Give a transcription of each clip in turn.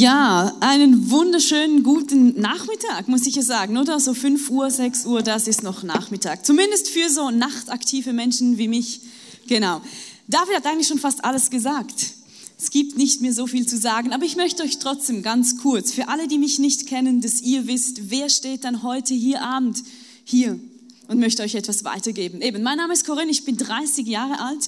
Ja, einen wunderschönen guten Nachmittag, muss ich ja sagen, oder? So 5 Uhr, 6 Uhr, das ist noch Nachmittag. Zumindest für so nachtaktive Menschen wie mich. Genau. David hat eigentlich schon fast alles gesagt. Es gibt nicht mehr so viel zu sagen, aber ich möchte euch trotzdem ganz kurz, für alle, die mich nicht kennen, dass ihr wisst, wer steht dann heute hier Abend hier und möchte euch etwas weitergeben. Eben, mein Name ist Corinne, ich bin 30 Jahre alt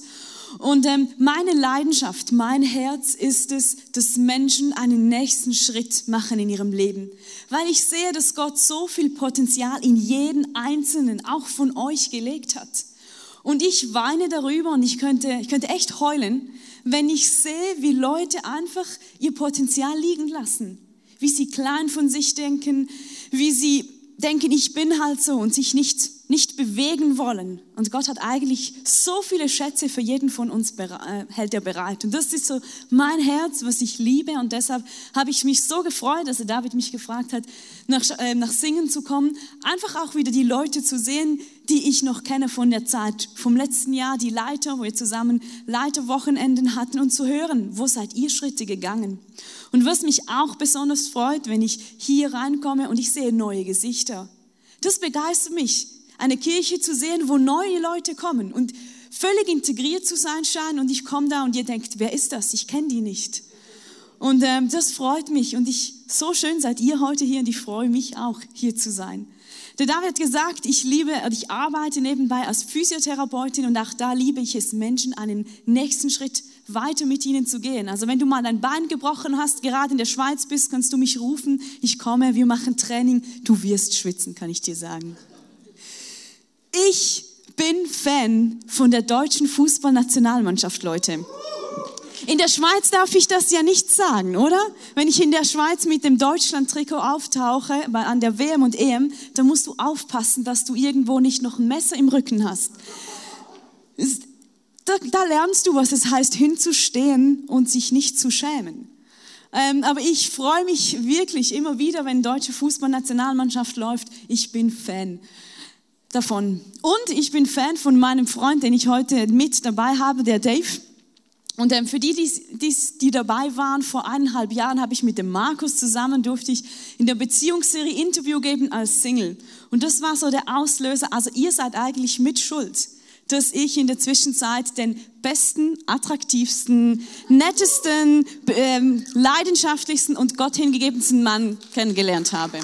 und ähm, meine Leidenschaft, mein Herz ist es, dass Menschen einen nächsten Schritt machen in ihrem Leben. Weil ich sehe, dass Gott so viel Potenzial in jeden Einzelnen, auch von euch, gelegt hat. Und ich weine darüber und ich könnte, ich könnte echt heulen, wenn ich sehe, wie Leute einfach ihr Potenzial liegen lassen. Wie sie klein von sich denken, wie sie denken, ich bin halt so und sich nicht nicht bewegen wollen. Und Gott hat eigentlich so viele Schätze für jeden von uns äh, hält er bereit. Und das ist so mein Herz, was ich liebe. Und deshalb habe ich mich so gefreut, dass er David mich gefragt hat, nach, äh, nach Singen zu kommen. Einfach auch wieder die Leute zu sehen, die ich noch kenne von der Zeit vom letzten Jahr, die Leiter, wo wir zusammen Leiterwochenenden hatten und zu hören, wo seid ihr Schritte gegangen? Und was mich auch besonders freut, wenn ich hier reinkomme und ich sehe neue Gesichter. Das begeistert mich eine Kirche zu sehen, wo neue Leute kommen und völlig integriert zu sein scheinen und ich komme da und ihr denkt, wer ist das? Ich kenne die nicht. Und ähm, das freut mich und ich, so schön seid ihr heute hier und ich freue mich auch, hier zu sein. Der David hat gesagt, ich liebe, ich arbeite nebenbei als Physiotherapeutin und auch da liebe ich es, Menschen einen nächsten Schritt weiter mit ihnen zu gehen. Also wenn du mal dein Bein gebrochen hast, gerade in der Schweiz bist, kannst du mich rufen, ich komme, wir machen Training, du wirst schwitzen, kann ich dir sagen. Ich bin Fan von der deutschen Fußballnationalmannschaft, Leute. In der Schweiz darf ich das ja nicht sagen, oder? Wenn ich in der Schweiz mit dem Deutschland-Trikot auftauche, an der WM und EM, dann musst du aufpassen, dass du irgendwo nicht noch ein Messer im Rücken hast. Da, da lernst du, was es heißt, hinzustehen und sich nicht zu schämen. Ähm, aber ich freue mich wirklich immer wieder, wenn deutsche Fußballnationalmannschaft läuft. Ich bin Fan davon. Und ich bin Fan von meinem Freund, den ich heute mit dabei habe, der Dave. Und ähm, für die, die, die, die dabei waren, vor eineinhalb Jahren habe ich mit dem Markus zusammen, durfte ich in der Beziehungsserie Interview geben als Single. Und das war so der Auslöser. Also ihr seid eigentlich mit Schuld, dass ich in der Zwischenzeit den besten, attraktivsten, nettesten, ähm, leidenschaftlichsten und Gott hingegebensten Mann kennengelernt habe.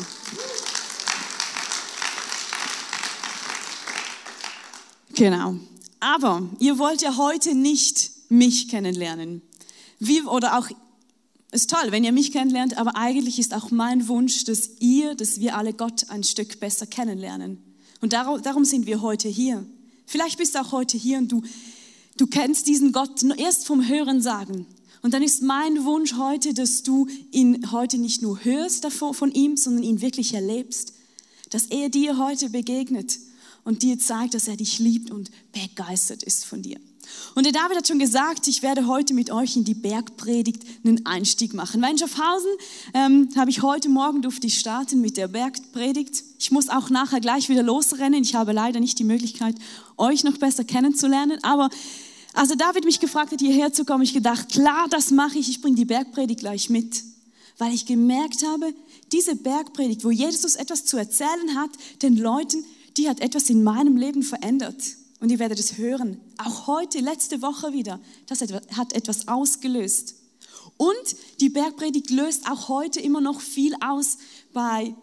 Genau. Aber ihr wollt ja heute nicht mich kennenlernen. Wie, oder auch, ist toll, wenn ihr mich kennenlernt, aber eigentlich ist auch mein Wunsch, dass ihr, dass wir alle Gott ein Stück besser kennenlernen. Und darum, darum sind wir heute hier. Vielleicht bist du auch heute hier und du, du kennst diesen Gott nur erst vom Hören sagen. Und dann ist mein Wunsch heute, dass du ihn heute nicht nur hörst davon, von ihm, sondern ihn wirklich erlebst. Dass er dir heute begegnet und dir zeigt, dass er dich liebt und begeistert ist von dir. Und der David hat schon gesagt, ich werde heute mit euch in die Bergpredigt einen Einstieg machen. Weil in Schaffhausen ähm, habe ich heute Morgen durfte ich starten mit der Bergpredigt. Ich muss auch nachher gleich wieder losrennen. Ich habe leider nicht die Möglichkeit, euch noch besser kennenzulernen. Aber als David mich gefragt hat, hierher zu kommen, ich gedacht, klar, das mache ich. Ich bringe die Bergpredigt gleich mit. Weil ich gemerkt habe, diese Bergpredigt, wo Jesus etwas zu erzählen hat, den Leuten, die hat etwas in meinem Leben verändert. Und ihr werdet es hören. Auch heute, letzte Woche wieder. Das hat etwas ausgelöst. Und die Bergpredigt löst auch heute immer noch viel aus bei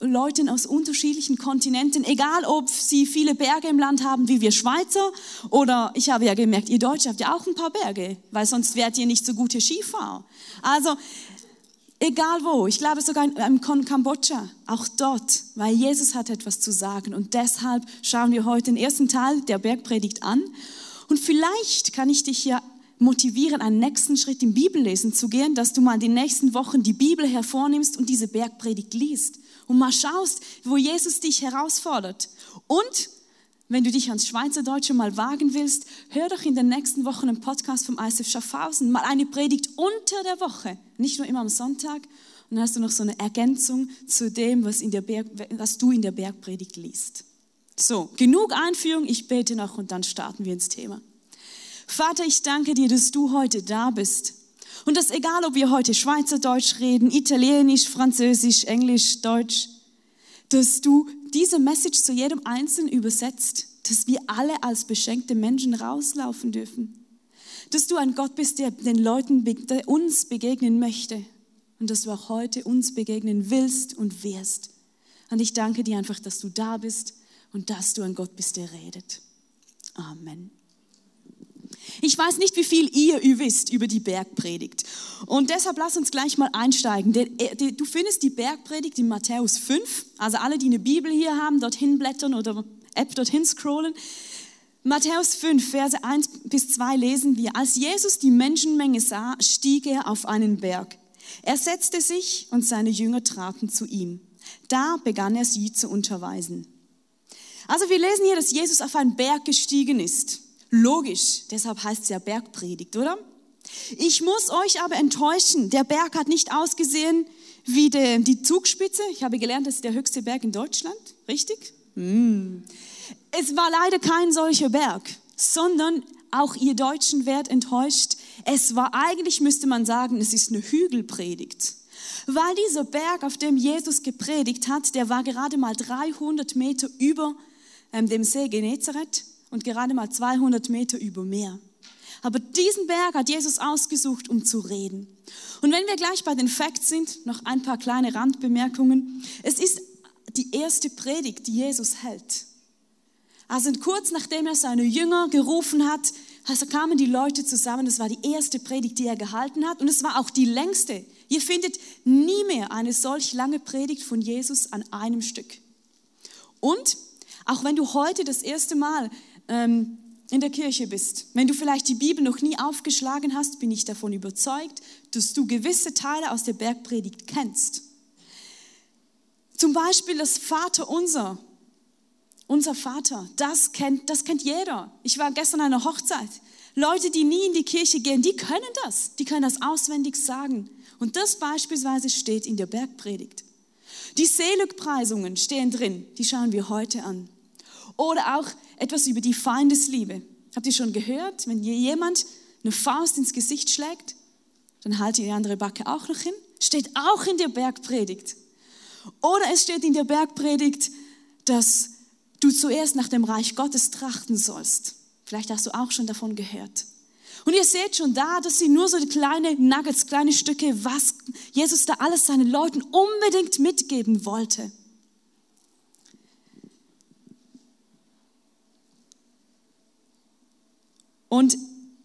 Leuten aus unterschiedlichen Kontinenten, egal ob sie viele Berge im Land haben wie wir Schweizer oder ich habe ja gemerkt, ihr Deutsche habt ja auch ein paar Berge, weil sonst wärt ihr nicht so gute Skifahrer. Also Egal wo, ich glaube sogar in Kambodscha, auch dort, weil Jesus hat etwas zu sagen. Und deshalb schauen wir heute den ersten Teil der Bergpredigt an. Und vielleicht kann ich dich ja motivieren, einen nächsten Schritt im Bibellesen zu gehen, dass du mal in den nächsten Wochen die Bibel hervornimmst und diese Bergpredigt liest und mal schaust, wo Jesus dich herausfordert. Und wenn du dich ans Schweizerdeutsche mal wagen willst, hör doch in den nächsten Wochen einen Podcast vom ISF Schaffhausen, mal eine Predigt unter der Woche, nicht nur immer am Sonntag. Und dann hast du noch so eine Ergänzung zu dem, was, in der Berg, was du in der Bergpredigt liest. So, genug Einführung, ich bete noch und dann starten wir ins Thema. Vater, ich danke dir, dass du heute da bist. Und das egal, ob wir heute Schweizerdeutsch reden, Italienisch, Französisch, Englisch, Deutsch, dass du diese Message zu jedem Einzelnen übersetzt, dass wir alle als beschenkte Menschen rauslaufen dürfen. Dass du ein Gott bist, der den Leuten, der uns begegnen möchte. Und dass du auch heute uns begegnen willst und wirst. Und ich danke dir einfach, dass du da bist und dass du ein Gott bist, der redet. Amen. Ich weiß nicht, wie viel ihr wisst über die Bergpredigt. Und deshalb lass uns gleich mal einsteigen. Äh, du findest die Bergpredigt in Matthäus 5. Also alle, die eine Bibel hier haben, dorthin blättern oder App dorthin scrollen. Matthäus 5, Verse 1 bis 2 lesen wir. Als Jesus die Menschenmenge sah, stieg er auf einen Berg. Er setzte sich und seine Jünger traten zu ihm. Da begann er sie zu unterweisen. Also wir lesen hier, dass Jesus auf einen Berg gestiegen ist. Logisch, deshalb heißt es ja Bergpredigt, oder? Ich muss euch aber enttäuschen, der Berg hat nicht ausgesehen wie de, die Zugspitze. Ich habe gelernt, das ist der höchste Berg in Deutschland, richtig? Hm. Es war leider kein solcher Berg, sondern auch ihr Deutschen werdet enttäuscht. Es war eigentlich, müsste man sagen, es ist eine Hügelpredigt. Weil dieser Berg, auf dem Jesus gepredigt hat, der war gerade mal 300 Meter über ähm, dem See Genezareth und gerade mal 200 Meter über Meer. Aber diesen Berg hat Jesus ausgesucht, um zu reden. Und wenn wir gleich bei den Facts sind, noch ein paar kleine Randbemerkungen. Es ist die erste Predigt, die Jesus hält. Also kurz nachdem er seine Jünger gerufen hat, also kamen die Leute zusammen. Das war die erste Predigt, die er gehalten hat. Und es war auch die längste. Ihr findet nie mehr eine solch lange Predigt von Jesus an einem Stück. Und auch wenn du heute das erste Mal ähm, in der Kirche bist, wenn du vielleicht die Bibel noch nie aufgeschlagen hast, bin ich davon überzeugt, dass du gewisse Teile aus der Bergpredigt kennst. Zum Beispiel das Vater unser. Unser Vater, das kennt, das kennt jeder. Ich war gestern an einer Hochzeit. Leute, die nie in die Kirche gehen, die können das. Die können das auswendig sagen. Und das beispielsweise steht in der Bergpredigt. Die Seligpreisungen stehen drin, die schauen wir heute an. Oder auch etwas über die Feindesliebe. Habt ihr schon gehört, wenn jemand eine Faust ins Gesicht schlägt, dann halte die andere Backe auch noch hin? Steht auch in der Bergpredigt. Oder es steht in der Bergpredigt, dass du zuerst nach dem Reich Gottes trachten sollst. Vielleicht hast du auch schon davon gehört. Und ihr seht schon da, das sind nur so kleine Nuggets, kleine Stücke, was Jesus da alles seinen Leuten unbedingt mitgeben wollte. Und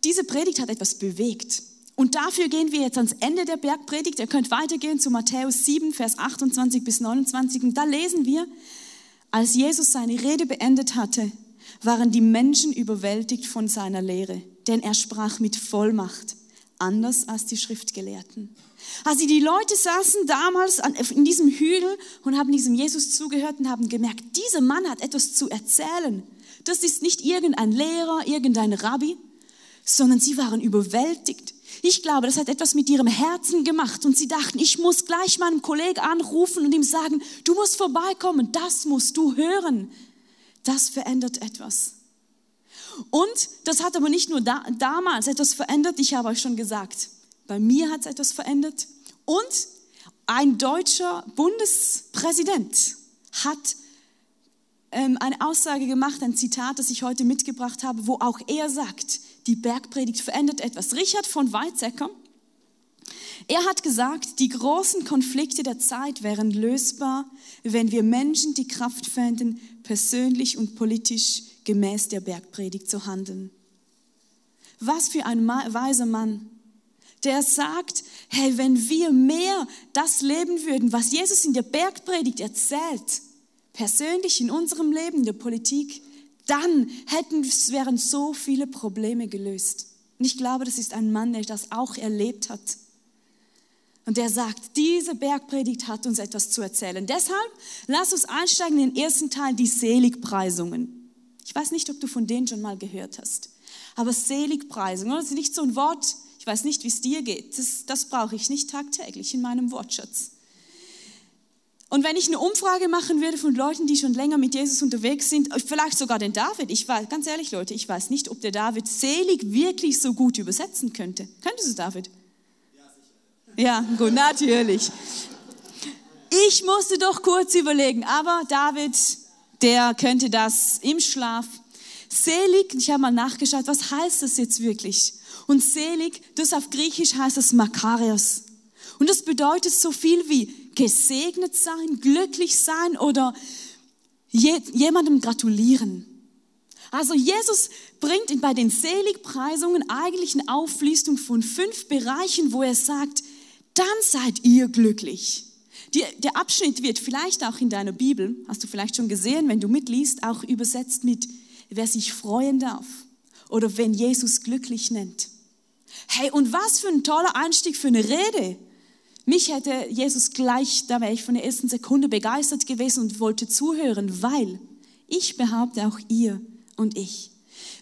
diese Predigt hat etwas bewegt. Und dafür gehen wir jetzt ans Ende der Bergpredigt. Ihr könnt weitergehen zu Matthäus 7, Vers 28 bis 29. Und da lesen wir, als Jesus seine Rede beendet hatte, waren die Menschen überwältigt von seiner Lehre, denn er sprach mit Vollmacht, anders als die Schriftgelehrten. Also die Leute saßen damals in diesem Hügel und haben diesem Jesus zugehört und haben gemerkt, dieser Mann hat etwas zu erzählen. Das ist nicht irgendein Lehrer, irgendein Rabbi, sondern sie waren überwältigt. Ich glaube, das hat etwas mit ihrem Herzen gemacht und sie dachten, ich muss gleich meinem Kollegen anrufen und ihm sagen, du musst vorbeikommen, das musst du hören. Das verändert etwas. Und das hat aber nicht nur da, damals etwas verändert, ich habe euch schon gesagt, bei mir hat es etwas verändert. Und ein deutscher Bundespräsident hat ähm, eine Aussage gemacht, ein Zitat, das ich heute mitgebracht habe, wo auch er sagt, die Bergpredigt verändert etwas. Richard von Weizsäcker, er hat gesagt, die großen Konflikte der Zeit wären lösbar, wenn wir Menschen die Kraft fänden, persönlich und politisch gemäß der Bergpredigt zu handeln. Was für ein weiser Mann, der sagt, hey, wenn wir mehr das leben würden, was Jesus in der Bergpredigt erzählt, persönlich in unserem Leben, in der Politik, dann hätten, wären so viele Probleme gelöst. Und ich glaube, das ist ein Mann, der das auch erlebt hat. Und der sagt, diese Bergpredigt hat uns etwas zu erzählen. Deshalb lass uns einsteigen in den ersten Teil, die Seligpreisungen. Ich weiß nicht, ob du von denen schon mal gehört hast. Aber Seligpreisungen, das ist nicht so ein Wort, ich weiß nicht, wie es dir geht. Das, das brauche ich nicht tagtäglich in meinem Wortschatz. Und wenn ich eine Umfrage machen würde von Leuten, die schon länger mit Jesus unterwegs sind, vielleicht sogar den David, ich weiß, ganz ehrlich Leute, ich weiß nicht, ob der David selig wirklich so gut übersetzen könnte. Könntest du David? Ja, gut, natürlich. Ich musste doch kurz überlegen, aber David, der könnte das im Schlaf. Selig, ich habe mal nachgeschaut, was heißt das jetzt wirklich? Und selig, das auf Griechisch heißt das Makarios. Und das bedeutet so viel wie gesegnet sein, glücklich sein oder jemandem gratulieren. Also Jesus bringt bei den Seligpreisungen eigentlich eine Auflistung von fünf Bereichen, wo er sagt, dann seid ihr glücklich. Die, der Abschnitt wird vielleicht auch in deiner Bibel, hast du vielleicht schon gesehen, wenn du mitliest, auch übersetzt mit, wer sich freuen darf oder wenn Jesus glücklich nennt. Hey, und was für ein toller Einstieg für eine Rede. Mich hätte Jesus gleich, da wäre ich von der ersten Sekunde begeistert gewesen und wollte zuhören, weil ich behaupte auch ihr und ich.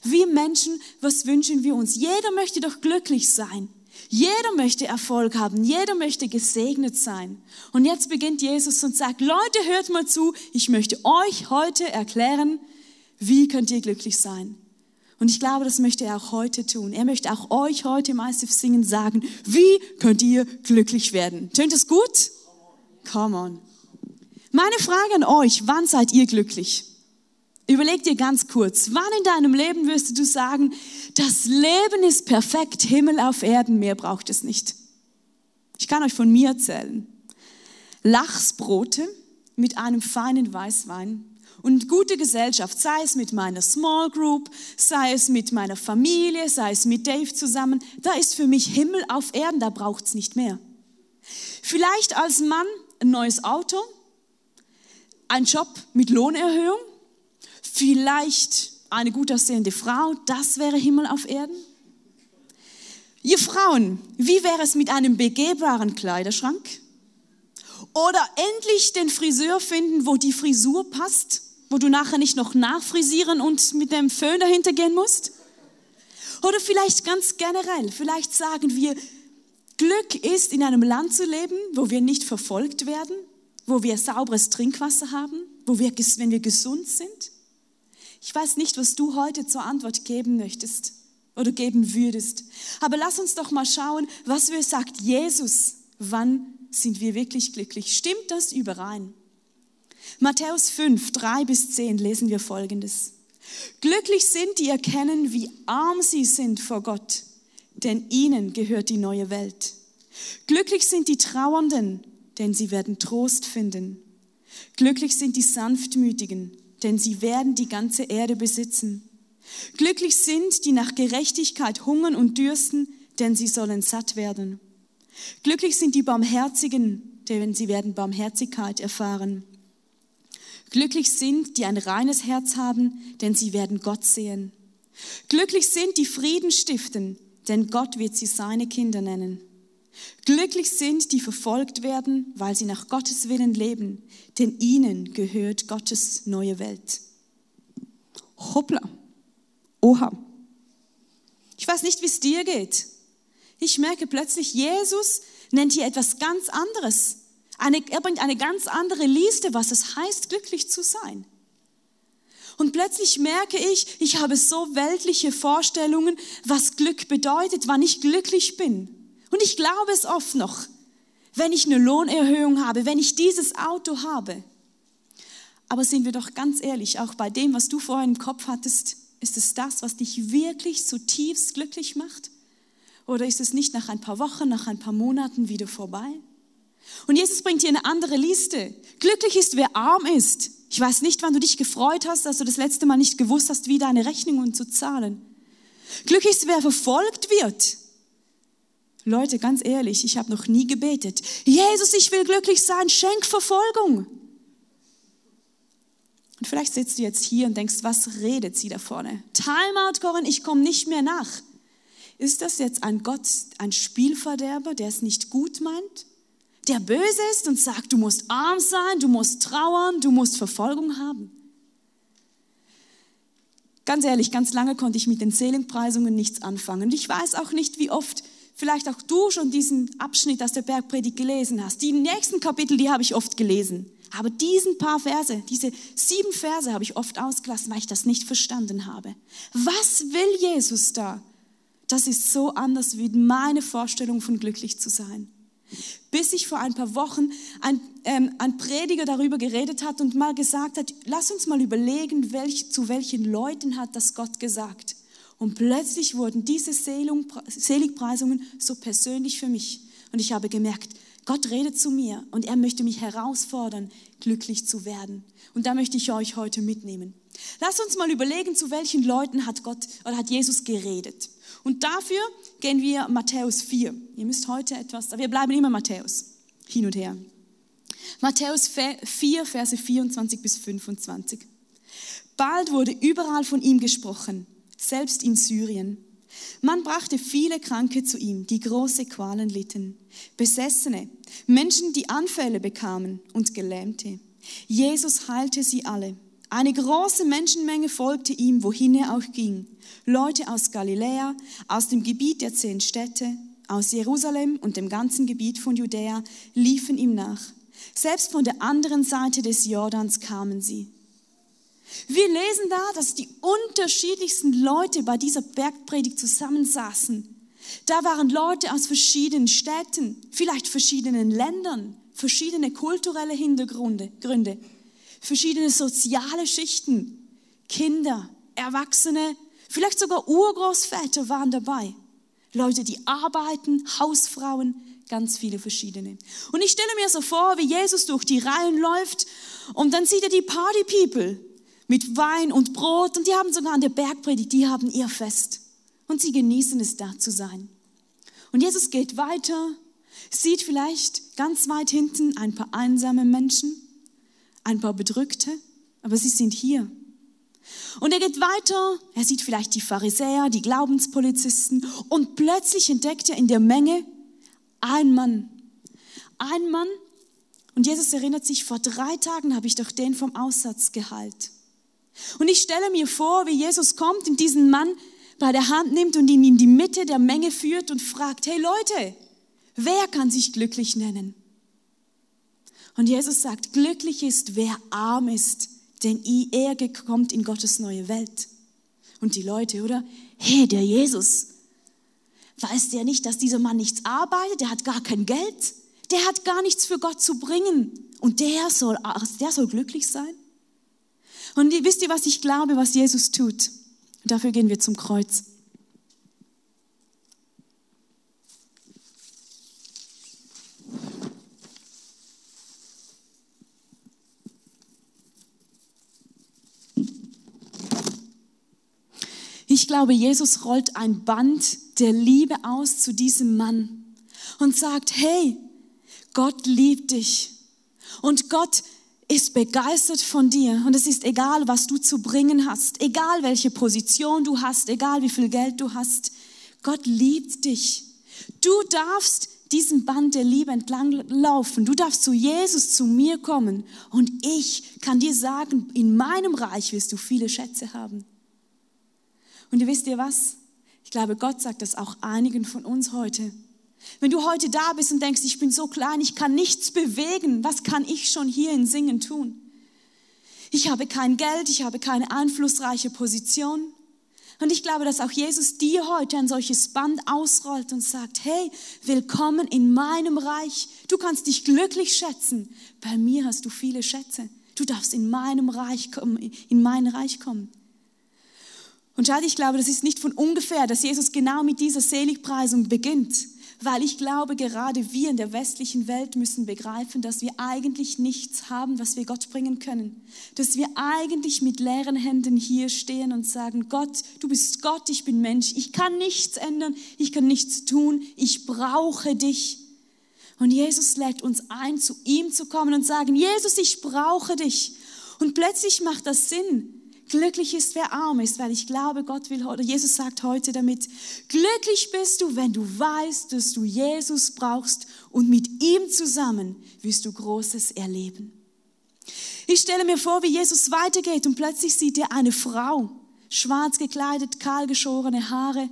Wir Menschen, was wünschen wir uns? Jeder möchte doch glücklich sein. Jeder möchte Erfolg haben, jeder möchte gesegnet sein. Und jetzt beginnt Jesus und sagt, Leute, hört mal zu, ich möchte euch heute erklären, wie könnt ihr glücklich sein. Und ich glaube, das möchte er auch heute tun. Er möchte auch euch heute im ICF Singen sagen, wie könnt ihr glücklich werden. Tönt das gut? Come on. Meine Frage an euch, wann seid ihr glücklich? Überleg dir ganz kurz, wann in deinem Leben wirst du sagen, das Leben ist perfekt, Himmel auf Erden, mehr braucht es nicht. Ich kann euch von mir erzählen. Lachsbrote mit einem feinen Weißwein und gute Gesellschaft, sei es mit meiner Small Group, sei es mit meiner Familie, sei es mit Dave zusammen, da ist für mich Himmel auf Erden, da braucht es nicht mehr. Vielleicht als Mann ein neues Auto, ein Job mit Lohnerhöhung, Vielleicht eine gut aussehende Frau, das wäre Himmel auf Erden. Ihr Frauen, wie wäre es mit einem begehbaren Kleiderschrank? Oder endlich den Friseur finden, wo die Frisur passt, wo du nachher nicht noch nachfrisieren und mit dem Föhn dahinter gehen musst? Oder vielleicht ganz generell, vielleicht sagen wir, Glück ist, in einem Land zu leben, wo wir nicht verfolgt werden, wo wir sauberes Trinkwasser haben, wo wir, wenn wir gesund sind. Ich weiß nicht, was du heute zur Antwort geben möchtest oder geben würdest. Aber lass uns doch mal schauen, was wir sagt Jesus. Wann sind wir wirklich glücklich? Stimmt das überein? Matthäus 5, 3 bis 10 lesen wir Folgendes. Glücklich sind, die erkennen, wie arm sie sind vor Gott, denn ihnen gehört die neue Welt. Glücklich sind die Trauernden, denn sie werden Trost finden. Glücklich sind die Sanftmütigen, denn sie werden die ganze Erde besitzen. Glücklich sind, die nach Gerechtigkeit hungern und dürsten, denn sie sollen satt werden. Glücklich sind die Barmherzigen, denn sie werden Barmherzigkeit erfahren. Glücklich sind, die ein reines Herz haben, denn sie werden Gott sehen. Glücklich sind, die Frieden stiften, denn Gott wird sie seine Kinder nennen. Glücklich sind, die verfolgt werden, weil sie nach Gottes Willen leben, denn ihnen gehört Gottes neue Welt. Hoppla. Oha. Ich weiß nicht, wie es dir geht. Ich merke plötzlich, Jesus nennt hier etwas ganz anderes. Eine, er bringt eine ganz andere Liste, was es heißt, glücklich zu sein. Und plötzlich merke ich, ich habe so weltliche Vorstellungen, was Glück bedeutet, wann ich glücklich bin. Und ich glaube es oft noch, wenn ich eine Lohnerhöhung habe, wenn ich dieses Auto habe. Aber sind wir doch ganz ehrlich, auch bei dem, was du vorher im Kopf hattest, ist es das, was dich wirklich zutiefst glücklich macht? Oder ist es nicht nach ein paar Wochen, nach ein paar Monaten wieder vorbei? Und Jesus bringt hier eine andere Liste. Glücklich ist, wer arm ist. Ich weiß nicht, wann du dich gefreut hast, dass du das letzte Mal nicht gewusst hast, wie deine Rechnungen zu zahlen. Glücklich ist, wer verfolgt wird. Leute, ganz ehrlich, ich habe noch nie gebetet. Jesus, ich will glücklich sein, schenk Verfolgung. Und vielleicht sitzt du jetzt hier und denkst, was redet sie da vorne? Timeout, Corin, ich komme nicht mehr nach. Ist das jetzt ein Gott, ein Spielverderber, der es nicht gut meint? Der böse ist und sagt, du musst arm sein, du musst trauern, du musst Verfolgung haben? Ganz ehrlich, ganz lange konnte ich mit den Seelenpreisungen nichts anfangen. Und ich weiß auch nicht, wie oft vielleicht auch du schon diesen Abschnitt aus der Bergpredigt gelesen hast. Die nächsten Kapitel, die habe ich oft gelesen. Aber diesen paar Verse, diese sieben Verse habe ich oft ausgelassen, weil ich das nicht verstanden habe. Was will Jesus da? Das ist so anders wie meine Vorstellung von glücklich zu sein. Bis ich vor ein paar Wochen ein, ähm, ein Prediger darüber geredet hat und mal gesagt hat, lass uns mal überlegen, welch, zu welchen Leuten hat das Gott gesagt. Und plötzlich wurden diese Seligpreisungen so persönlich für mich. Und ich habe gemerkt, Gott redet zu mir und er möchte mich herausfordern, glücklich zu werden. Und da möchte ich euch heute mitnehmen. Lass uns mal überlegen, zu welchen Leuten hat Gott oder hat Jesus geredet. Und dafür gehen wir Matthäus 4. Ihr müsst heute etwas, wir bleiben immer Matthäus, hin und her. Matthäus 4, Verse 24 bis 25. Bald wurde überall von ihm gesprochen, selbst in Syrien. Man brachte viele Kranke zu ihm, die große Qualen litten, Besessene, Menschen, die Anfälle bekamen und Gelähmte. Jesus heilte sie alle. Eine große Menschenmenge folgte ihm, wohin er auch ging. Leute aus Galiläa, aus dem Gebiet der zehn Städte, aus Jerusalem und dem ganzen Gebiet von Judäa liefen ihm nach. Selbst von der anderen Seite des Jordans kamen sie. Wir lesen da, dass die unterschiedlichsten Leute bei dieser Bergpredigt zusammensaßen. Da waren Leute aus verschiedenen Städten, vielleicht verschiedenen Ländern, verschiedene kulturelle Hintergründe, Gründe, verschiedene soziale Schichten, Kinder, Erwachsene, vielleicht sogar Urgroßväter waren dabei. Leute, die arbeiten, Hausfrauen, ganz viele verschiedene. Und ich stelle mir so vor, wie Jesus durch die Reihen läuft und dann sieht er die Party People mit Wein und Brot und die haben sogar an der Bergpredigt, die haben ihr Fest und sie genießen es da zu sein. Und Jesus geht weiter, sieht vielleicht ganz weit hinten ein paar einsame Menschen, ein paar Bedrückte, aber sie sind hier. Und er geht weiter, er sieht vielleicht die Pharisäer, die Glaubenspolizisten und plötzlich entdeckt er in der Menge ein Mann. Ein Mann, und Jesus erinnert sich, vor drei Tagen habe ich doch den vom Aussatz geheilt. Und ich stelle mir vor, wie Jesus kommt und diesen Mann bei der Hand nimmt und ihn in die Mitte der Menge führt und fragt, hey Leute, wer kann sich glücklich nennen? Und Jesus sagt, glücklich ist, wer arm ist, denn er kommt in Gottes neue Welt. Und die Leute, oder? Hey, der Jesus, weiß der nicht, dass dieser Mann nichts arbeitet, der hat gar kein Geld, der hat gar nichts für Gott zu bringen und der soll, der soll glücklich sein? Und wisst ihr, was ich glaube, was Jesus tut? dafür gehen wir zum Kreuz. Ich glaube, Jesus rollt ein Band der Liebe aus zu diesem Mann und sagt, hey, Gott liebt dich. Und Gott ist begeistert von dir und es ist egal, was du zu bringen hast, egal welche Position du hast, egal wie viel Geld du hast. Gott liebt dich. Du darfst diesen Band der Liebe entlang laufen. Du darfst zu Jesus, zu mir kommen und ich kann dir sagen, in meinem Reich wirst du viele Schätze haben. Und ihr wisst ihr was? Ich glaube, Gott sagt das auch einigen von uns heute. Wenn du heute da bist und denkst, ich bin so klein, ich kann nichts bewegen, was kann ich schon hier in Singen tun? Ich habe kein Geld, ich habe keine einflussreiche Position. Und ich glaube, dass auch Jesus dir heute ein solches Band ausrollt und sagt, hey, willkommen in meinem Reich. Du kannst dich glücklich schätzen. Bei mir hast du viele Schätze. Du darfst in meinem Reich kommen, in mein Reich kommen. Und schau, ich glaube, das ist nicht von ungefähr, dass Jesus genau mit dieser Seligpreisung beginnt weil ich glaube, gerade wir in der westlichen Welt müssen begreifen, dass wir eigentlich nichts haben, was wir Gott bringen können. Dass wir eigentlich mit leeren Händen hier stehen und sagen, Gott, du bist Gott, ich bin Mensch, ich kann nichts ändern, ich kann nichts tun, ich brauche dich. Und Jesus lädt uns ein, zu ihm zu kommen und sagen, Jesus, ich brauche dich. Und plötzlich macht das Sinn, Glücklich ist, wer arm ist, weil ich glaube, Gott will oder Jesus sagt heute damit, glücklich bist du, wenn du weißt, dass du Jesus brauchst und mit ihm zusammen wirst du Großes erleben. Ich stelle mir vor, wie Jesus weitergeht und plötzlich sieht er eine Frau, schwarz gekleidet, kahlgeschorene Haare,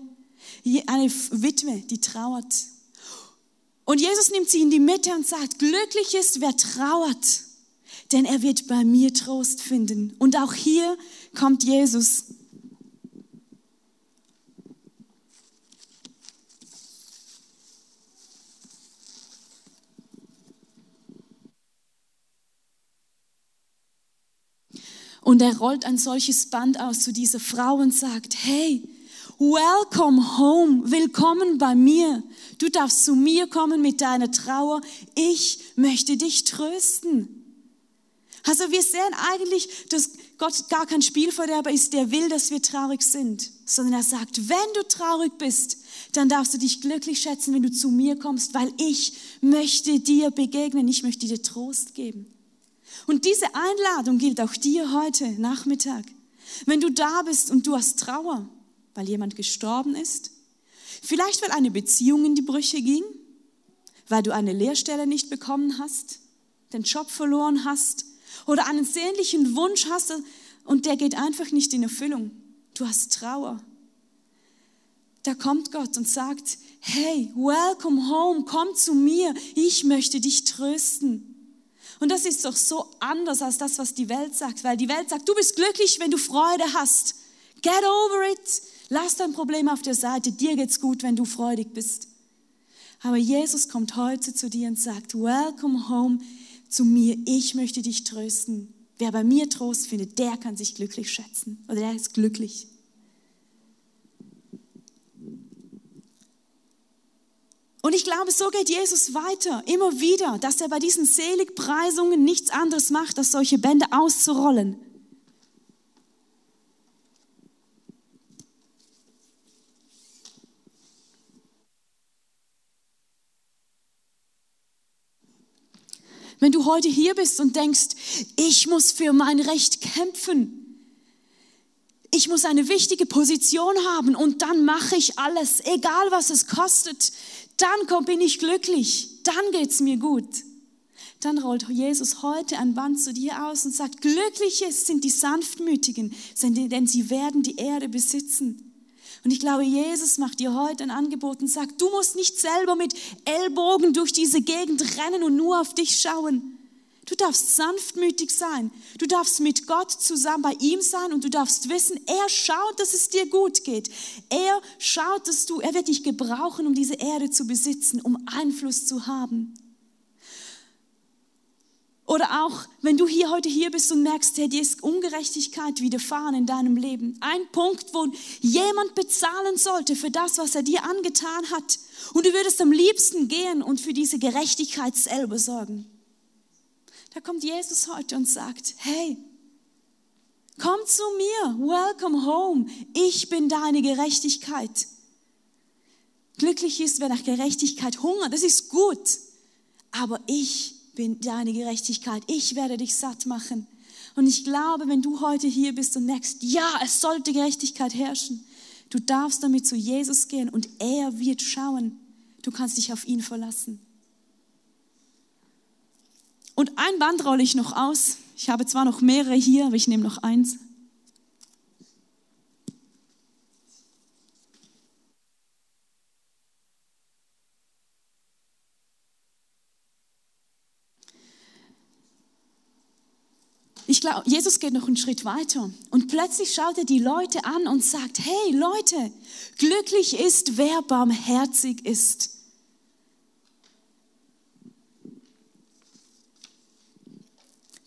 eine Witwe, die trauert. Und Jesus nimmt sie in die Mitte und sagt, glücklich ist, wer trauert denn er wird bei mir Trost finden. Und auch hier kommt Jesus. Und er rollt ein solches Band aus zu dieser Frau und sagt, hey, Welcome home, willkommen bei mir. Du darfst zu mir kommen mit deiner Trauer. Ich möchte dich trösten. Also wir sehen eigentlich, dass Gott gar kein Spielverderber ist, der will, dass wir traurig sind, sondern er sagt, wenn du traurig bist, dann darfst du dich glücklich schätzen, wenn du zu mir kommst, weil ich möchte dir begegnen, ich möchte dir Trost geben. Und diese Einladung gilt auch dir heute Nachmittag. Wenn du da bist und du hast Trauer, weil jemand gestorben ist, vielleicht weil eine Beziehung in die Brüche ging, weil du eine Lehrstelle nicht bekommen hast, den Job verloren hast oder einen sehnlichen Wunsch hast und der geht einfach nicht in Erfüllung. Du hast Trauer. Da kommt Gott und sagt, hey, welcome home, komm zu mir, ich möchte dich trösten. Und das ist doch so anders als das, was die Welt sagt, weil die Welt sagt, du bist glücklich, wenn du Freude hast. Get over it. Lass dein Problem auf der Seite. Dir geht's gut, wenn du freudig bist. Aber Jesus kommt heute zu dir und sagt, welcome home zu mir. Ich möchte dich trösten. Wer bei mir Trost findet, der kann sich glücklich schätzen. Oder der ist glücklich. Und ich glaube, so geht Jesus weiter, immer wieder, dass er bei diesen Seligpreisungen nichts anderes macht, als solche Bände auszurollen. Wenn du heute hier bist und denkst, ich muss für mein Recht kämpfen, ich muss eine wichtige Position haben und dann mache ich alles, egal was es kostet, dann bin ich glücklich, dann geht's mir gut. Dann rollt Jesus heute ein Band zu dir aus und sagt, glücklich sind die Sanftmütigen, denn sie werden die Erde besitzen. Und ich glaube, Jesus macht dir heute ein Angebot und sagt, du musst nicht selber mit Ellbogen durch diese Gegend rennen und nur auf dich schauen. Du darfst sanftmütig sein. Du darfst mit Gott zusammen bei ihm sein und du darfst wissen, er schaut, dass es dir gut geht. Er schaut, dass du, er wird dich gebrauchen, um diese Erde zu besitzen, um Einfluss zu haben. Oder auch, wenn du hier heute hier bist und merkst, hey, dir ist Ungerechtigkeit widerfahren in deinem Leben. Ein Punkt, wo jemand bezahlen sollte für das, was er dir angetan hat. Und du würdest am liebsten gehen und für diese Gerechtigkeit selber sorgen. Da kommt Jesus heute und sagt, hey, komm zu mir, welcome home, ich bin deine Gerechtigkeit. Glücklich ist, wer nach Gerechtigkeit hungert, das ist gut, aber ich bin deine Gerechtigkeit, ich werde dich satt machen. Und ich glaube, wenn du heute hier bist und merkst, ja, es sollte Gerechtigkeit herrschen, du darfst damit zu Jesus gehen und er wird schauen. Du kannst dich auf ihn verlassen. Und ein Band rolle ich noch aus. Ich habe zwar noch mehrere hier, aber ich nehme noch eins. Ich glaube, Jesus geht noch einen Schritt weiter und plötzlich schaut er die Leute an und sagt, hey Leute, glücklich ist, wer barmherzig ist.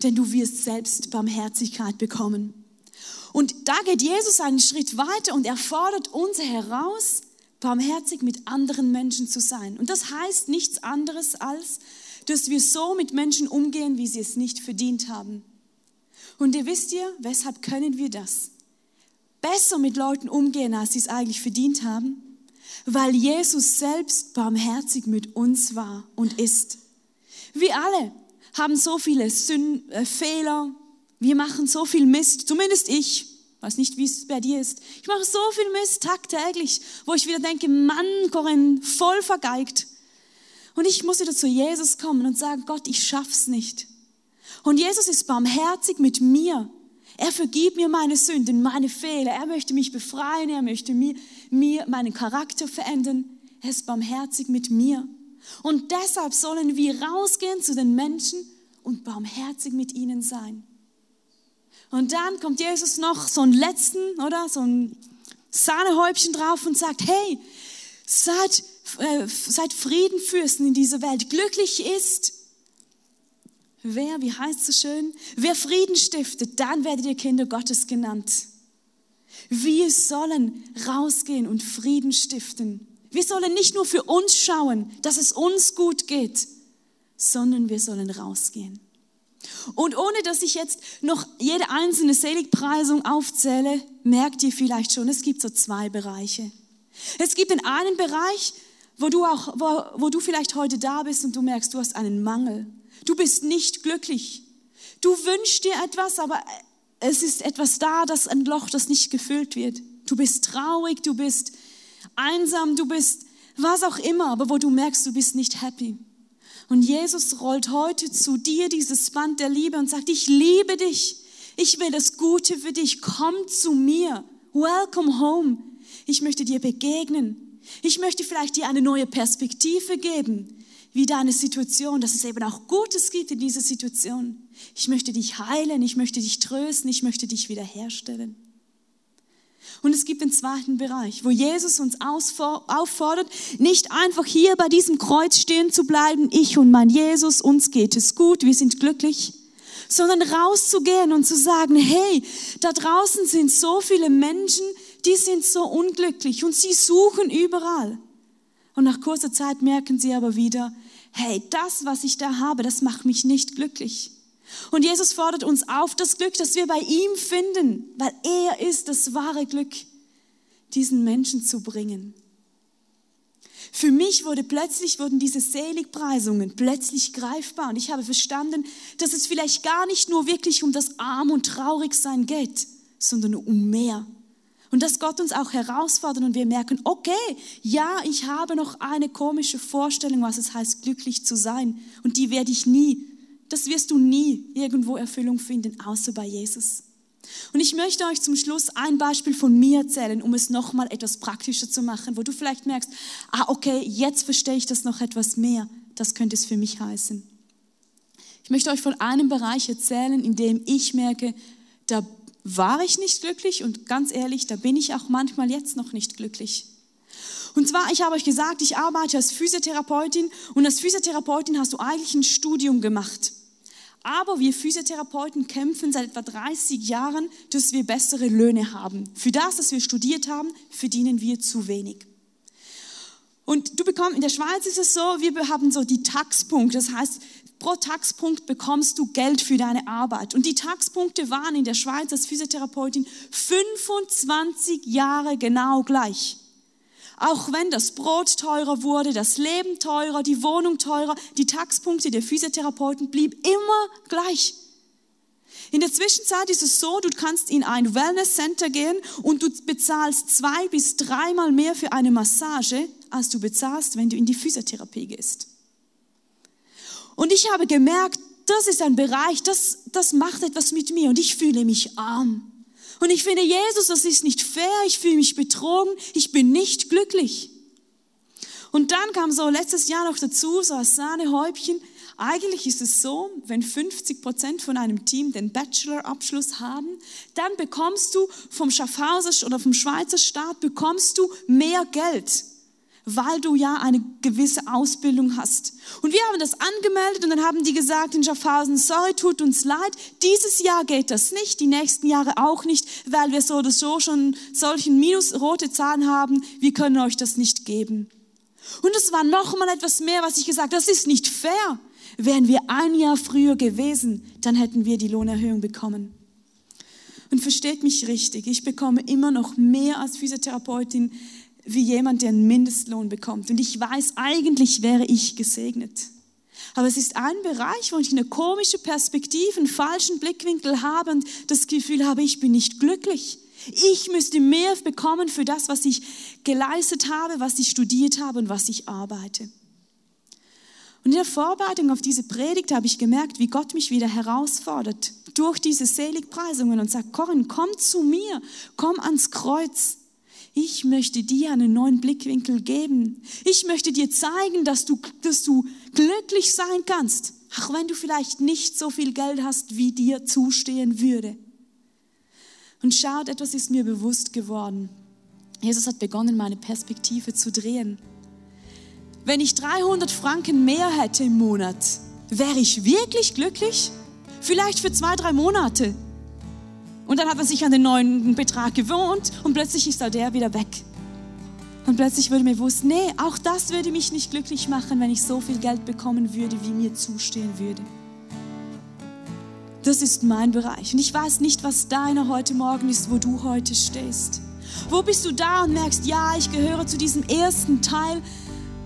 denn du wirst selbst Barmherzigkeit bekommen. Und da geht Jesus einen Schritt weiter und er fordert uns heraus, barmherzig mit anderen Menschen zu sein. Und das heißt nichts anderes als, dass wir so mit Menschen umgehen, wie sie es nicht verdient haben. Und ihr wisst ihr, weshalb können wir das? Besser mit Leuten umgehen, als sie es eigentlich verdient haben? Weil Jesus selbst barmherzig mit uns war und ist. Wir alle haben so viele Sünden, äh, Fehler, wir machen so viel Mist, zumindest ich, weiß nicht, wie es bei dir ist. Ich mache so viel Mist tagtäglich, wo ich wieder denke, Mann, Corinne, voll vergeigt. Und ich muss wieder zu Jesus kommen und sagen, Gott, ich schaff's nicht. Und Jesus ist barmherzig mit mir. Er vergibt mir meine Sünden, meine Fehler. Er möchte mich befreien. Er möchte mir, mir meinen Charakter verändern. Er ist barmherzig mit mir. Und deshalb sollen wir rausgehen zu den Menschen und barmherzig mit ihnen sein. Und dann kommt Jesus noch so einen letzten, oder? So ein Sahnehäubchen drauf und sagt, hey, seid, äh, seid Friedenfürsten in dieser Welt. Glücklich ist, Wer, wie heißt es so schön? Wer Frieden stiftet, dann werdet ihr Kinder Gottes genannt. Wir sollen rausgehen und Frieden stiften. Wir sollen nicht nur für uns schauen, dass es uns gut geht, sondern wir sollen rausgehen. Und ohne dass ich jetzt noch jede einzelne Seligpreisung aufzähle, merkt ihr vielleicht schon, es gibt so zwei Bereiche. Es gibt den einen Bereich, wo du auch, wo, wo du vielleicht heute da bist und du merkst, du hast einen Mangel. Du bist nicht glücklich. Du wünschst dir etwas, aber es ist etwas da, das ein Loch, das nicht gefüllt wird. Du bist traurig, du bist einsam, du bist was auch immer, aber wo du merkst, du bist nicht happy. Und Jesus rollt heute zu dir dieses Band der Liebe und sagt, ich liebe dich. Ich will das Gute für dich. Komm zu mir. Welcome home. Ich möchte dir begegnen. Ich möchte vielleicht dir eine neue Perspektive geben, wie deine Situation, dass es eben auch Gutes gibt in dieser Situation. Ich möchte dich heilen, ich möchte dich trösten, ich möchte dich wiederherstellen. Und es gibt den zweiten Bereich, wo Jesus uns auffordert, nicht einfach hier bei diesem Kreuz stehen zu bleiben, ich und mein Jesus, uns geht es gut, wir sind glücklich, sondern rauszugehen und zu sagen, hey, da draußen sind so viele Menschen, die sind so unglücklich und sie suchen überall. Und nach kurzer Zeit merken sie aber wieder, hey, das, was ich da habe, das macht mich nicht glücklich. Und Jesus fordert uns auf, das Glück, das wir bei ihm finden, weil er ist das wahre Glück, diesen Menschen zu bringen. Für mich wurde plötzlich, wurden diese Seligpreisungen plötzlich greifbar und ich habe verstanden, dass es vielleicht gar nicht nur wirklich um das Arm und Traurigsein geht, sondern um mehr. Und dass Gott uns auch herausfordert und wir merken, okay, ja, ich habe noch eine komische Vorstellung, was es heißt, glücklich zu sein. Und die werde ich nie das wirst du nie irgendwo Erfüllung finden, außer bei Jesus. Und ich möchte euch zum Schluss ein Beispiel von mir erzählen, um es nochmal etwas praktischer zu machen, wo du vielleicht merkst, ah, okay, jetzt verstehe ich das noch etwas mehr. Das könnte es für mich heißen. Ich möchte euch von einem Bereich erzählen, in dem ich merke, da war ich nicht glücklich und ganz ehrlich, da bin ich auch manchmal jetzt noch nicht glücklich. Und zwar, ich habe euch gesagt, ich arbeite als Physiotherapeutin und als Physiotherapeutin hast du eigentlich ein Studium gemacht. Aber wir Physiotherapeuten kämpfen seit etwa 30 Jahren, dass wir bessere Löhne haben. Für das, was wir studiert haben, verdienen wir zu wenig. Und du bekommst, in der Schweiz ist es so, wir haben so die Taxpunkte. Das heißt, pro Taxpunkt bekommst du Geld für deine Arbeit. Und die Taxpunkte waren in der Schweiz als Physiotherapeutin 25 Jahre genau gleich. Auch wenn das Brot teurer wurde, das Leben teurer, die Wohnung teurer, die Taxpunkte der Physiotherapeuten blieb immer gleich. In der Zwischenzeit ist es so, du kannst in ein Wellness Center gehen und du bezahlst zwei bis dreimal mehr für eine Massage, als du bezahlst, wenn du in die Physiotherapie gehst. Und ich habe gemerkt, das ist ein Bereich, das, das macht etwas mit mir und ich fühle mich arm. Und ich finde, Jesus, das ist nicht fair, ich fühle mich betrogen, ich bin nicht glücklich. Und dann kam so letztes Jahr noch dazu, so als Sahnehäubchen, eigentlich ist es so, wenn 50 Prozent von einem Team den Bachelor-Abschluss haben, dann bekommst du vom Schaffhauser oder vom Schweizer Staat bekommst du mehr Geld weil du ja eine gewisse Ausbildung hast. Und wir haben das angemeldet und dann haben die gesagt in Schaffhausen, sorry, tut uns leid, dieses Jahr geht das nicht, die nächsten Jahre auch nicht, weil wir so oder so schon solchen minusrote Zahlen haben, wir können euch das nicht geben. Und es war noch mal etwas mehr, was ich gesagt, das ist nicht fair. Wären wir ein Jahr früher gewesen, dann hätten wir die Lohnerhöhung bekommen. Und versteht mich richtig, ich bekomme immer noch mehr als Physiotherapeutin wie jemand, der einen Mindestlohn bekommt. Und ich weiß, eigentlich wäre ich gesegnet. Aber es ist ein Bereich, wo ich eine komische Perspektive, einen falschen Blickwinkel habe und das Gefühl habe, ich bin nicht glücklich. Ich müsste mehr bekommen für das, was ich geleistet habe, was ich studiert habe und was ich arbeite. Und in der Vorbereitung auf diese Predigt habe ich gemerkt, wie Gott mich wieder herausfordert durch diese Seligpreisungen und sagt, Corinne, komm zu mir, komm ans Kreuz. Ich möchte dir einen neuen Blickwinkel geben. Ich möchte dir zeigen, dass du, dass du glücklich sein kannst, auch wenn du vielleicht nicht so viel Geld hast, wie dir zustehen würde. Und schaut, etwas ist mir bewusst geworden. Jesus hat begonnen, meine Perspektive zu drehen. Wenn ich 300 Franken mehr hätte im Monat, wäre ich wirklich glücklich? Vielleicht für zwei, drei Monate. Und dann hat man sich an den neuen Betrag gewohnt und plötzlich ist da der wieder weg. Und plötzlich würde mir bewusst, nee, auch das würde mich nicht glücklich machen, wenn ich so viel Geld bekommen würde, wie mir zustehen würde. Das ist mein Bereich. Und ich weiß nicht, was deiner heute Morgen ist, wo du heute stehst. Wo bist du da und merkst, ja, ich gehöre zu diesem ersten Teil,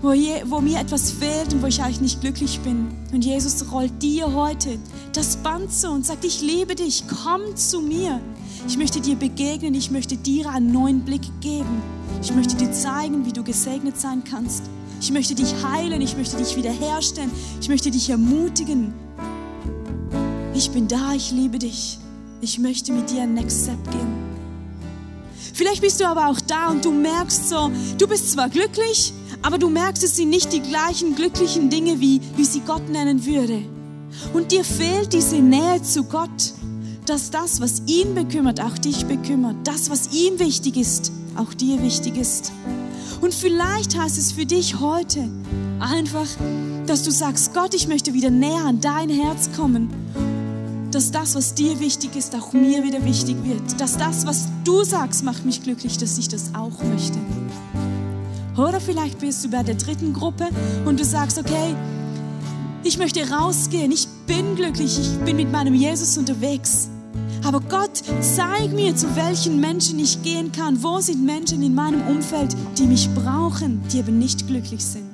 wo, je, wo mir etwas fehlt und wo ich eigentlich nicht glücklich bin. Und Jesus rollt dir heute das Band zu und sagt, ich liebe dich, komm zu mir. Ich möchte dir begegnen, ich möchte dir einen neuen Blick geben. Ich möchte dir zeigen, wie du gesegnet sein kannst. Ich möchte dich heilen, ich möchte dich wiederherstellen, ich möchte dich ermutigen. Ich bin da, ich liebe dich. Ich möchte mit dir ein Next Step gehen. Vielleicht bist du aber auch da und du merkst so, du bist zwar glücklich, aber du merkst, es sind nicht die gleichen glücklichen Dinge, wie, wie sie Gott nennen würde. Und dir fehlt diese Nähe zu Gott, dass das, was ihn bekümmert, auch dich bekümmert. Das, was ihm wichtig ist, auch dir wichtig ist. Und vielleicht heißt es für dich heute einfach, dass du sagst, Gott, ich möchte wieder näher an dein Herz kommen. Dass das, was dir wichtig ist, auch mir wieder wichtig wird. Dass das, was du sagst, macht mich glücklich, dass ich das auch möchte. Oder vielleicht bist du bei der dritten Gruppe und du sagst, okay, ich möchte rausgehen, ich bin glücklich, ich bin mit meinem Jesus unterwegs. Aber Gott, zeig mir, zu welchen Menschen ich gehen kann. Wo sind Menschen in meinem Umfeld, die mich brauchen, die aber nicht glücklich sind?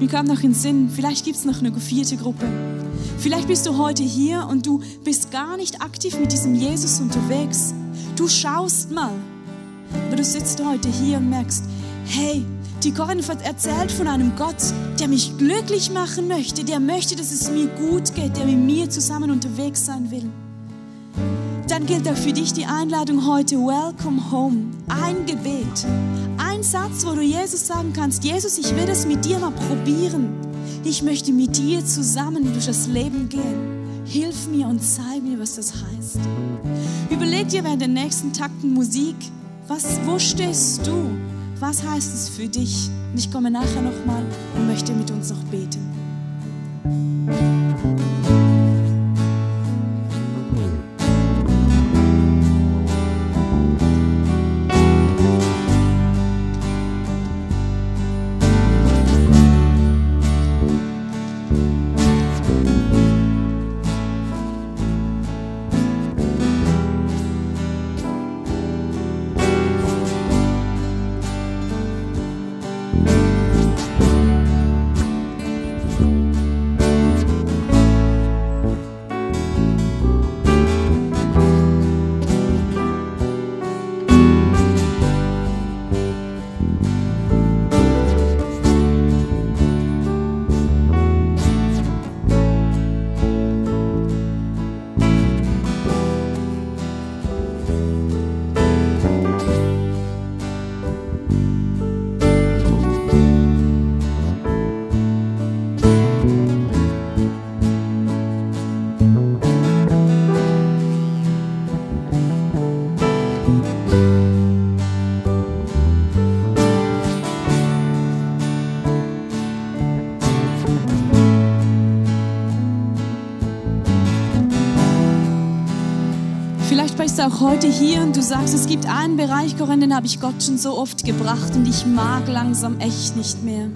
Mir kam noch in den Sinn, vielleicht gibt es noch eine vierte Gruppe. Vielleicht bist du heute hier und du bist gar nicht aktiv mit diesem Jesus unterwegs. Du schaust mal, aber du sitzt heute hier und merkst, hey, die Corinne erzählt von einem Gott, der mich glücklich machen möchte, der möchte, dass es mir gut geht, der mit mir zusammen unterwegs sein will. Dann gilt auch für dich die Einladung heute, Welcome Home. Ein Gebet, ein Satz, wo du Jesus sagen kannst, Jesus, ich will das mit dir mal probieren. Ich möchte mit dir zusammen durch das Leben gehen. Hilf mir und zeig mir, was das heißt. Überleg dir während den nächsten Takten Musik, was, wo stehst du? Was heißt es für dich? Und ich komme nachher nochmal und möchte mit uns noch beten. Auch heute hier und du sagst, es gibt einen Bereich, Corinne, den habe ich Gott schon so oft gebracht und ich mag langsam echt nicht mehr.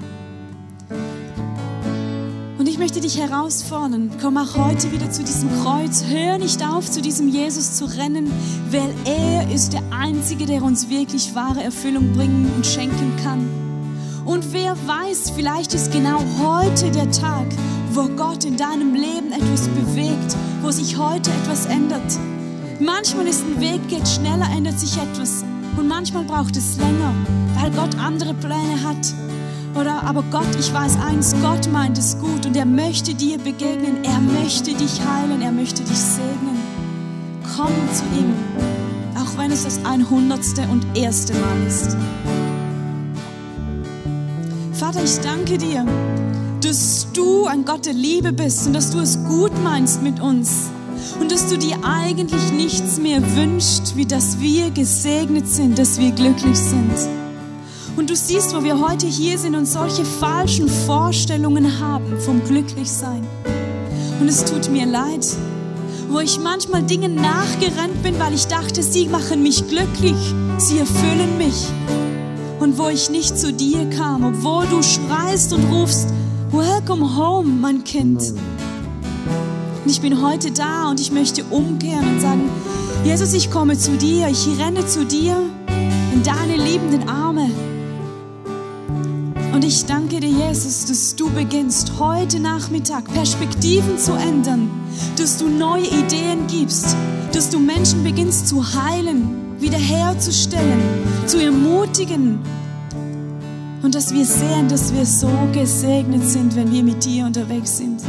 Und ich möchte dich herausfordern, komm auch heute wieder zu diesem Kreuz. Hör nicht auf, zu diesem Jesus zu rennen, weil er ist der Einzige, der uns wirklich wahre Erfüllung bringen und schenken kann. Und wer weiß, vielleicht ist genau heute der Tag, wo Gott in deinem Leben etwas bewegt, wo sich heute etwas ändert. Manchmal ist ein Weg, geht schneller, ändert sich etwas. Und manchmal braucht es länger, weil Gott andere Pläne hat. Oder aber Gott, ich weiß eins, Gott meint es gut und er möchte dir begegnen, er möchte dich heilen, er möchte dich segnen. Komm zu ihm, auch wenn es das einhundertste und erste Mal ist. Vater, ich danke dir, dass du ein Gott der Liebe bist und dass du es gut meinst mit uns und dass du dir eigentlich nichts mehr wünschst, wie dass wir gesegnet sind, dass wir glücklich sind. Und du siehst, wo wir heute hier sind und solche falschen Vorstellungen haben vom Glücklichsein. Und es tut mir leid, wo ich manchmal Dinge nachgerannt bin, weil ich dachte, sie machen mich glücklich, sie erfüllen mich. Und wo ich nicht zu dir kam, obwohl du schreist und rufst, Welcome home, mein Kind. Und ich bin heute da und ich möchte umkehren und sagen, Jesus, ich komme zu dir, ich renne zu dir in deine liebenden Arme. Und ich danke dir, Jesus, dass du beginnst heute Nachmittag Perspektiven zu ändern, dass du neue Ideen gibst, dass du Menschen beginnst zu heilen, wiederherzustellen, zu ermutigen. Und dass wir sehen, dass wir so gesegnet sind, wenn wir mit dir unterwegs sind.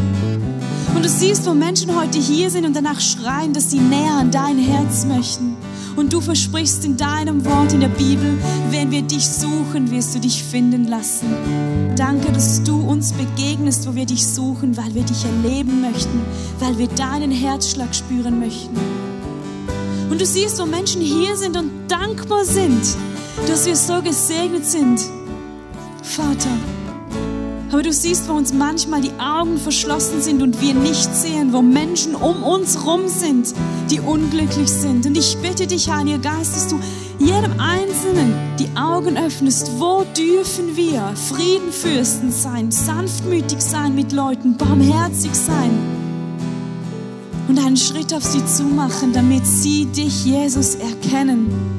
Und du siehst, wo Menschen heute hier sind und danach schreien, dass sie näher an dein Herz möchten. Und du versprichst in deinem Wort in der Bibel, wenn wir dich suchen, wirst du dich finden lassen. Danke, dass du uns begegnest, wo wir dich suchen, weil wir dich erleben möchten, weil wir deinen Herzschlag spüren möchten. Und du siehst, wo Menschen hier sind und dankbar sind, dass wir so gesegnet sind. Vater, aber du siehst, wo uns manchmal die Augen verschlossen sind und wir nicht sehen, wo Menschen um uns rum sind, die unglücklich sind. Und ich bitte dich, Heiliger Geist, dass du jedem Einzelnen die Augen öffnest. Wo dürfen wir Friedenfürsten sein, sanftmütig sein mit Leuten, barmherzig sein? Und einen Schritt auf sie zu machen, damit sie dich, Jesus, erkennen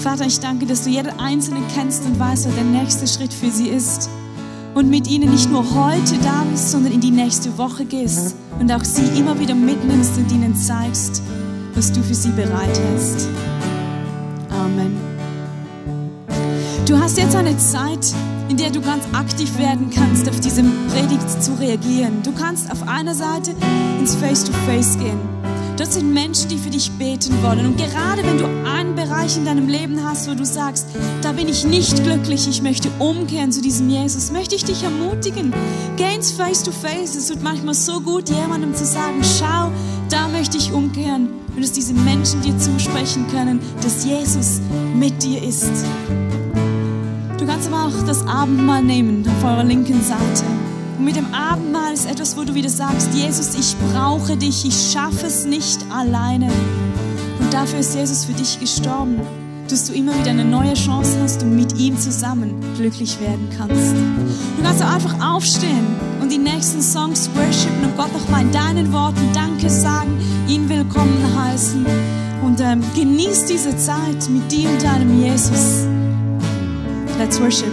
Vater, ich danke, dass du jeden Einzelnen kennst und weißt, was der nächste Schritt für sie ist. Und mit ihnen nicht nur heute da bist, sondern in die nächste Woche gehst und auch sie immer wieder mitnimmst und ihnen zeigst, was du für sie bereit hast. Amen. Du hast jetzt eine Zeit, in der du ganz aktiv werden kannst, auf diese Predigt zu reagieren. Du kannst auf einer Seite ins Face-to-Face -face gehen das sind Menschen, die für dich beten wollen. Und gerade wenn du einen Bereich in deinem Leben hast, wo du sagst, da bin ich nicht glücklich, ich möchte umkehren zu diesem Jesus, möchte ich dich ermutigen. Geh ins Face-to-Face. Es tut manchmal so gut, jemandem zu sagen, schau, da möchte ich umkehren. Und dass diese Menschen dir zusprechen können, dass Jesus mit dir ist. Du kannst aber auch das Abendmahl nehmen auf eurer linken Seite. Und mit dem Abendmahl ist etwas, wo du wieder sagst, Jesus, ich brauche dich, ich schaffe es nicht alleine. Und dafür ist Jesus für dich gestorben, dass du immer wieder eine neue Chance hast und mit ihm zusammen glücklich werden kannst. Du kannst auch einfach aufstehen und die nächsten Songs worshipen und Gott nochmal in deinen Worten Danke sagen, ihn willkommen heißen und ähm, genieß diese Zeit mit dir und deinem Jesus. Let's worship.